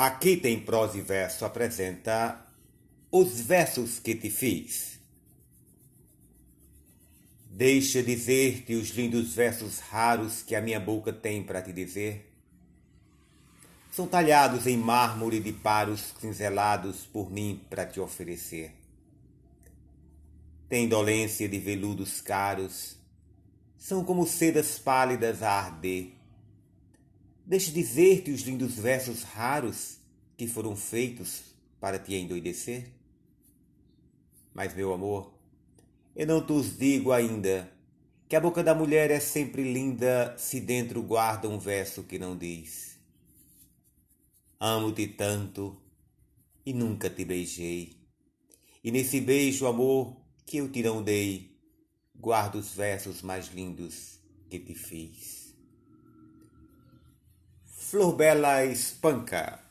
Aqui tem prosa e verso apresenta os versos que te fiz. Deixa dizer-te os lindos versos raros que a minha boca tem para te dizer. São talhados em mármore de paros cinzelados por mim para te oferecer. Tem dolência de veludos caros, são como sedas pálidas a arder Deixe dizer-te os lindos versos raros que foram feitos para te endoidecer. Mas, meu amor, eu não te os digo ainda que a boca da mulher é sempre linda se dentro guarda um verso que não diz. Amo-te tanto e nunca te beijei. E nesse beijo, amor, que eu te não dei, guardo os versos mais lindos que te fiz. Flor Bela espanca.